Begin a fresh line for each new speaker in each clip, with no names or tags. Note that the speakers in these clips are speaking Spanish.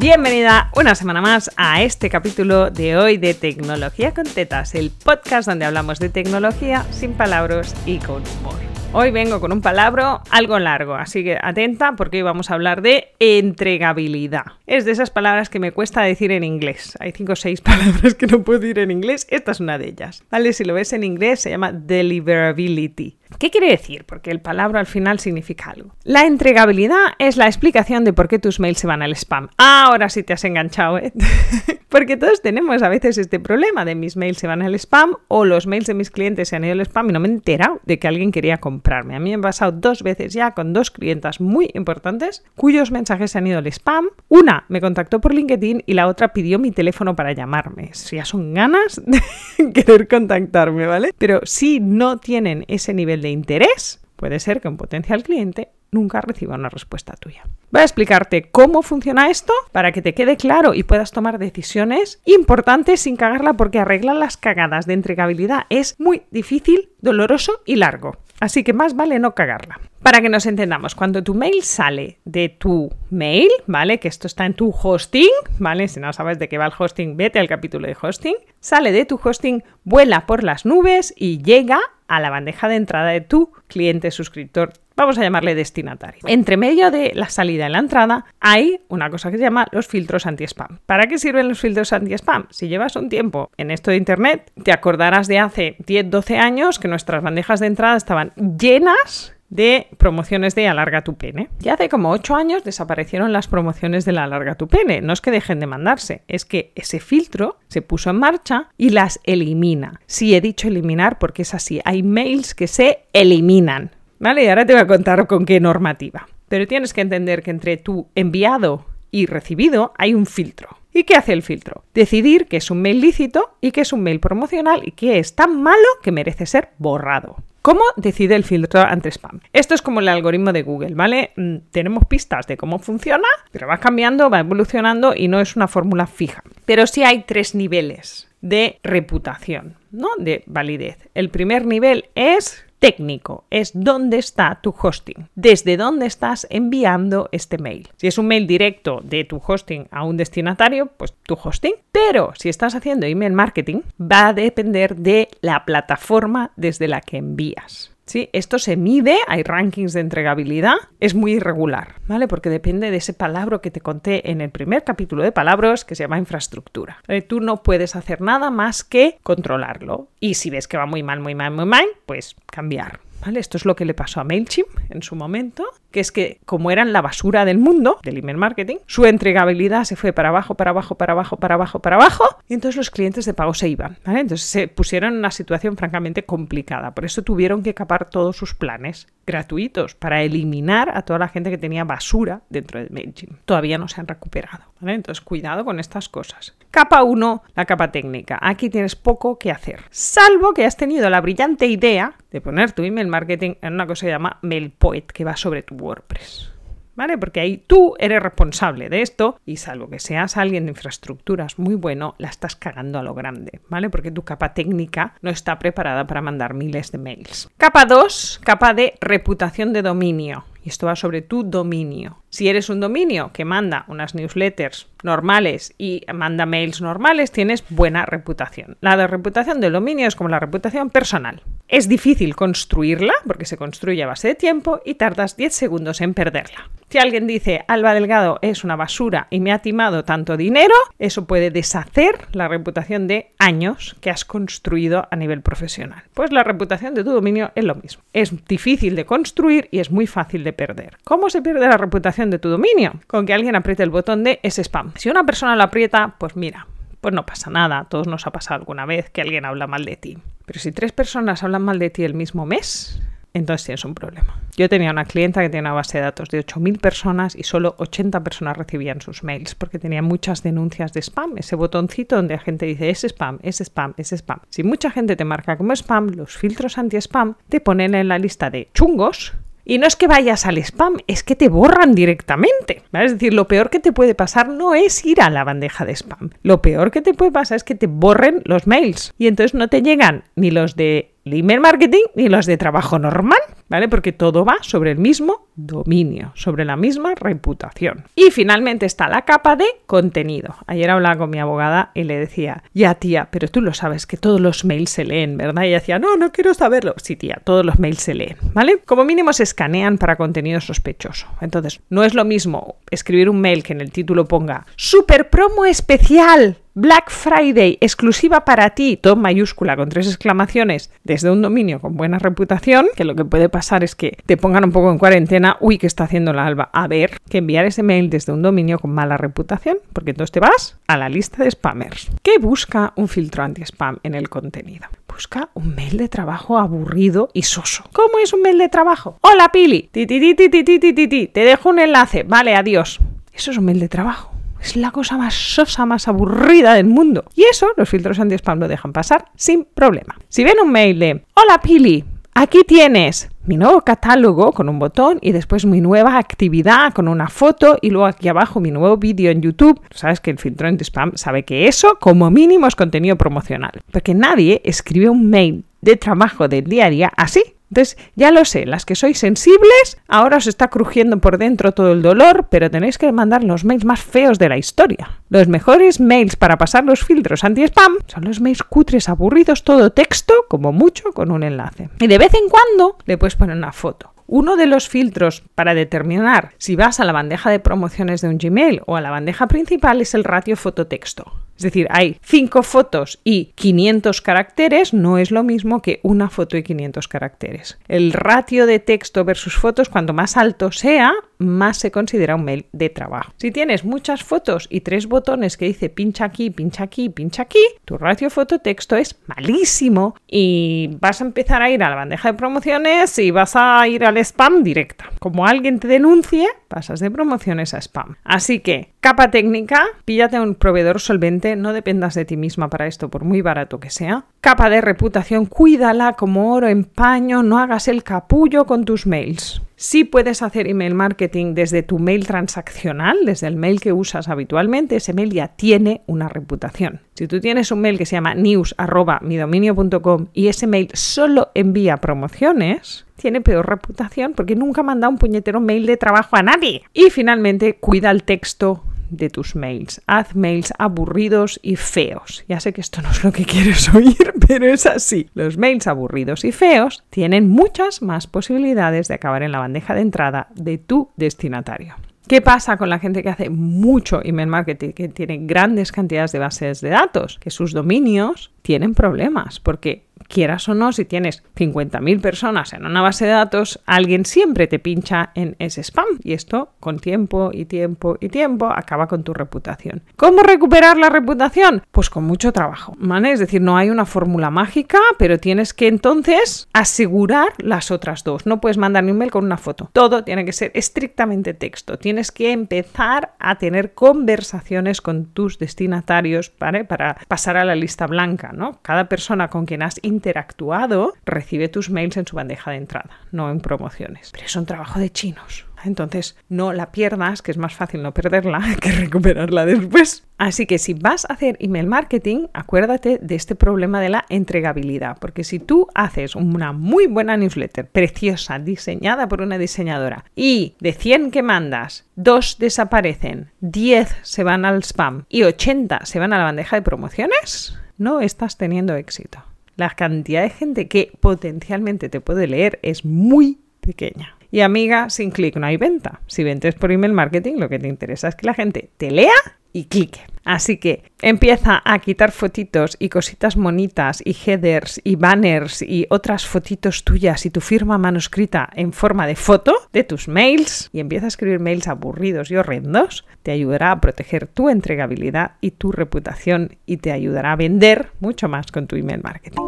Bienvenida una semana más a este capítulo de hoy de Tecnología con Tetas, el podcast donde hablamos de tecnología sin palabras y con humor. Hoy vengo con un palabra algo largo, así que atenta porque hoy vamos a hablar de entregabilidad. Es de esas palabras que me cuesta decir en inglés. Hay cinco o seis palabras que no puedo decir en inglés, esta es una de ellas. ¿Vale? Si lo ves en inglés se llama deliverability. ¿Qué quiere decir? Porque el palabra al final significa algo. La entregabilidad es la explicación de por qué tus mails se van al spam. Ahora sí te has enganchado, ¿eh? Porque todos tenemos a veces este problema de mis mails se van al spam o los mails de mis clientes se han ido al spam y no me he enterado de que alguien quería comprar a mí me ha pasado dos veces ya con dos clientas muy importantes cuyos mensajes se han ido al spam. Una me contactó por LinkedIn y la otra pidió mi teléfono para llamarme. Ya son ganas de querer contactarme, ¿vale? Pero si no tienen ese nivel de interés, puede ser que un potencial cliente nunca reciba una respuesta tuya. Voy a explicarte cómo funciona esto para que te quede claro y puedas tomar decisiones importantes sin cagarla porque arreglar las cagadas de entregabilidad es muy difícil, doloroso y largo. Así que más vale no cagarla. Para que nos entendamos, cuando tu mail sale de tu mail, ¿vale? Que esto está en tu hosting, ¿vale? Si no sabes de qué va el hosting, vete al capítulo de hosting. Sale de tu hosting, vuela por las nubes y llega a la bandeja de entrada de tu cliente suscriptor vamos a llamarle destinatario. Entre medio de la salida y la entrada hay una cosa que se llama los filtros anti-spam. ¿Para qué sirven los filtros anti-spam? Si llevas un tiempo en esto de Internet, te acordarás de hace 10-12 años que nuestras bandejas de entrada estaban llenas de promociones de Alarga tu pene. Y hace como 8 años desaparecieron las promociones de la Alarga tu pene. No es que dejen de mandarse, es que ese filtro se puso en marcha y las elimina. Sí, he dicho eliminar porque es así. Hay mails que se eliminan. ¿Vale? Y ahora te voy a contar con qué normativa. Pero tienes que entender que entre tu enviado y recibido hay un filtro. ¿Y qué hace el filtro? Decidir que es un mail lícito y que es un mail promocional y que es tan malo que merece ser borrado. ¿Cómo decide el filtro anti-spam? Esto es como el algoritmo de Google, ¿vale? Mm, tenemos pistas de cómo funciona, pero va cambiando, va evolucionando y no es una fórmula fija. Pero sí hay tres niveles de reputación, ¿no? De validez. El primer nivel es técnico, es dónde está tu hosting, desde dónde estás enviando este mail. Si es un mail directo de tu hosting a un destinatario, pues tu hosting. Pero si estás haciendo email marketing, va a depender de la plataforma desde la que envías. ¿Sí? Esto se mide, hay rankings de entregabilidad, es muy irregular, ¿vale? Porque depende de ese palabra que te conté en el primer capítulo de palabras que se llama infraestructura. Tú no puedes hacer nada más que controlarlo. Y si ves que va muy mal, muy mal, muy mal, pues cambiar. Esto es lo que le pasó a MailChimp en su momento, que es que como eran la basura del mundo del email marketing, su entregabilidad se fue para abajo, para abajo, para abajo, para abajo, para abajo, y entonces los clientes de pago se iban, Entonces se pusieron en una situación francamente complicada, por eso tuvieron que capar todos sus planes gratuitos para eliminar a toda la gente que tenía basura dentro de MailChimp. Todavía no se han recuperado, Entonces cuidado con estas cosas. Capa 1, la capa técnica. Aquí tienes poco que hacer, salvo que has tenido la brillante idea de poner tu email marketing en una cosa que se llama MailPoet, que va sobre tu WordPress. ¿Vale? Porque ahí tú eres responsable de esto y salvo que seas alguien de infraestructuras muy bueno, la estás cagando a lo grande, ¿vale? Porque tu capa técnica no está preparada para mandar miles de mails. Capa 2, capa de reputación de dominio. Y esto va sobre tu dominio. Si eres un dominio que manda unas newsletters normales y manda mails normales, tienes buena reputación. La de reputación del dominio es como la reputación personal. Es difícil construirla porque se construye a base de tiempo y tardas 10 segundos en perderla. Si alguien dice Alba Delgado es una basura y me ha timado tanto dinero, eso puede deshacer la reputación de años que has construido a nivel profesional. Pues la reputación de tu dominio es lo mismo. Es difícil de construir y es muy fácil de perder. ¿Cómo se pierde la reputación de tu dominio? Con que alguien apriete el botón de ese spam. Si una persona lo aprieta, pues mira, pues no pasa nada. A todos nos ha pasado alguna vez que alguien habla mal de ti. Pero si tres personas hablan mal de ti el mismo mes, entonces tienes un problema. Yo tenía una clienta que tenía una base de datos de 8.000 personas y solo 80 personas recibían sus mails porque tenía muchas denuncias de spam. Ese botoncito donde la gente dice es spam, es spam, es spam. Si mucha gente te marca como spam, los filtros anti-spam te ponen en la lista de chungos y no es que vayas al spam, es que te borran directamente. Es decir, lo peor que te puede pasar no es ir a la bandeja de spam. Lo peor que te puede pasar es que te borren los mails. Y entonces no te llegan ni los de email marketing ni los de trabajo normal. ¿Vale? Porque todo va sobre el mismo dominio, sobre la misma reputación. Y finalmente está la capa de contenido. Ayer hablaba con mi abogada y le decía, ya tía, pero tú lo sabes que todos los mails se leen, ¿verdad? Y ella decía, no, no quiero saberlo. Sí, tía, todos los mails se leen, ¿vale? Como mínimo se escanean para contenido sospechoso. Entonces, no es lo mismo escribir un mail que en el título ponga super promo especial Black Friday, exclusiva para ti, todo mayúscula con tres exclamaciones, desde un dominio con buena reputación, que lo que puede pasar es que te pongan un poco en cuarentena, uy, ¿qué está haciendo la alba? A ver, que enviar ese mail desde un dominio con mala reputación, porque entonces te vas a la lista de spammers. ¿Qué busca un filtro anti-spam en el contenido? Busca un mail de trabajo aburrido y soso. ¿Cómo es un mail de trabajo? Hola Pili, ti, ti, ti, ti, ti, ti, ti, te dejo un enlace, vale, adiós. Eso es un mail de trabajo. Es la cosa más sosa, más aburrida del mundo. Y eso los filtros anti-spam lo dejan pasar sin problema. Si ven un mail de Hola Pili, aquí tienes mi nuevo catálogo con un botón y después mi nueva actividad con una foto y luego aquí abajo mi nuevo vídeo en YouTube. Sabes que el filtro anti-spam sabe que eso como mínimo es contenido promocional. Porque nadie escribe un mail de trabajo del día a día así. Entonces, ya lo sé, las que sois sensibles, ahora os está crujiendo por dentro todo el dolor, pero tenéis que mandar los mails más feos de la historia. Los mejores mails para pasar los filtros anti-spam son los mails cutres, aburridos, todo texto, como mucho, con un enlace. Y de vez en cuando le puedes poner una foto. Uno de los filtros para determinar si vas a la bandeja de promociones de un Gmail o a la bandeja principal es el ratio foto-texto. Es decir, hay 5 fotos y 500 caracteres, no es lo mismo que una foto y 500 caracteres. El ratio de texto versus fotos, cuanto más alto sea, más se considera un mail de trabajo. Si tienes muchas fotos y tres botones que dice pincha aquí, pincha aquí, pincha aquí, tu ratio foto-texto es malísimo y vas a empezar a ir a la bandeja de promociones y vas a ir al spam directa. Como alguien te denuncie, pasas de promociones a spam. Así que, capa técnica, píllate a un proveedor solvente, no dependas de ti misma para esto, por muy barato que sea. Capa de reputación, cuídala como oro en paño, no hagas el capullo con tus mails. Sí puedes hacer email marketing desde tu mail transaccional, desde el mail que usas habitualmente, ese mail ya tiene una reputación. Si tú tienes un mail que se llama news.midominio.com y ese mail solo envía promociones, tiene peor reputación porque nunca manda un puñetero mail de trabajo a nadie. Y finalmente, cuida el texto de tus mails. Haz mails aburridos y feos. Ya sé que esto no es lo que quieres oír, pero es así. Los mails aburridos y feos tienen muchas más posibilidades de acabar en la bandeja de entrada de tu destinatario. ¿Qué pasa con la gente que hace mucho email marketing, que tiene grandes cantidades de bases de datos? Que sus dominios tienen problemas porque quieras o no, si tienes 50.000 personas en una base de datos, alguien siempre te pincha en ese spam. Y esto, con tiempo y tiempo y tiempo, acaba con tu reputación. ¿Cómo recuperar la reputación? Pues con mucho trabajo, ¿vale? Es decir, no hay una fórmula mágica, pero tienes que entonces asegurar las otras dos. No puedes mandar un mail con una foto. Todo tiene que ser estrictamente texto. Tienes que empezar a tener conversaciones con tus destinatarios. Para pasar a la lista blanca, ¿no? Cada persona con quien has interactuado recibe tus mails en su bandeja de entrada, no en promociones. Pero es un trabajo de chinos. Entonces, no la pierdas, que es más fácil no perderla que recuperarla después. Así que si vas a hacer email marketing, acuérdate de este problema de la entregabilidad, porque si tú haces una muy buena newsletter, preciosa, diseñada por una diseñadora, y de 100 que mandas, 2 desaparecen, 10 se van al spam y 80 se van a la bandeja de promociones, no estás teniendo éxito la cantidad de gente que potencialmente te puede leer es muy pequeña. Y amiga, sin clic no hay venta. Si vendes por email marketing, lo que te interesa es que la gente te lea y clique. Así que empieza a quitar fotitos y cositas monitas y headers y banners y otras fotitos tuyas y tu firma manuscrita en forma de foto de tus mails y empieza a escribir mails aburridos y horrendos. Te ayudará a proteger tu entregabilidad y tu reputación y te ayudará a vender mucho más con tu email marketing.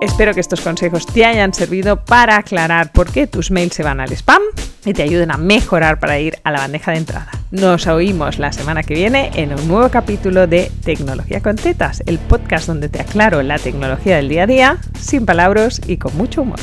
Espero que estos consejos te hayan servido para aclarar por qué tus mails se van al spam y te ayuden a mejorar para ir a la bandeja de entrada. Nos oímos la semana que viene en un nuevo capítulo de Tecnología con Tetas, el podcast donde te aclaro la tecnología del día a día, sin palabras y con mucho humor.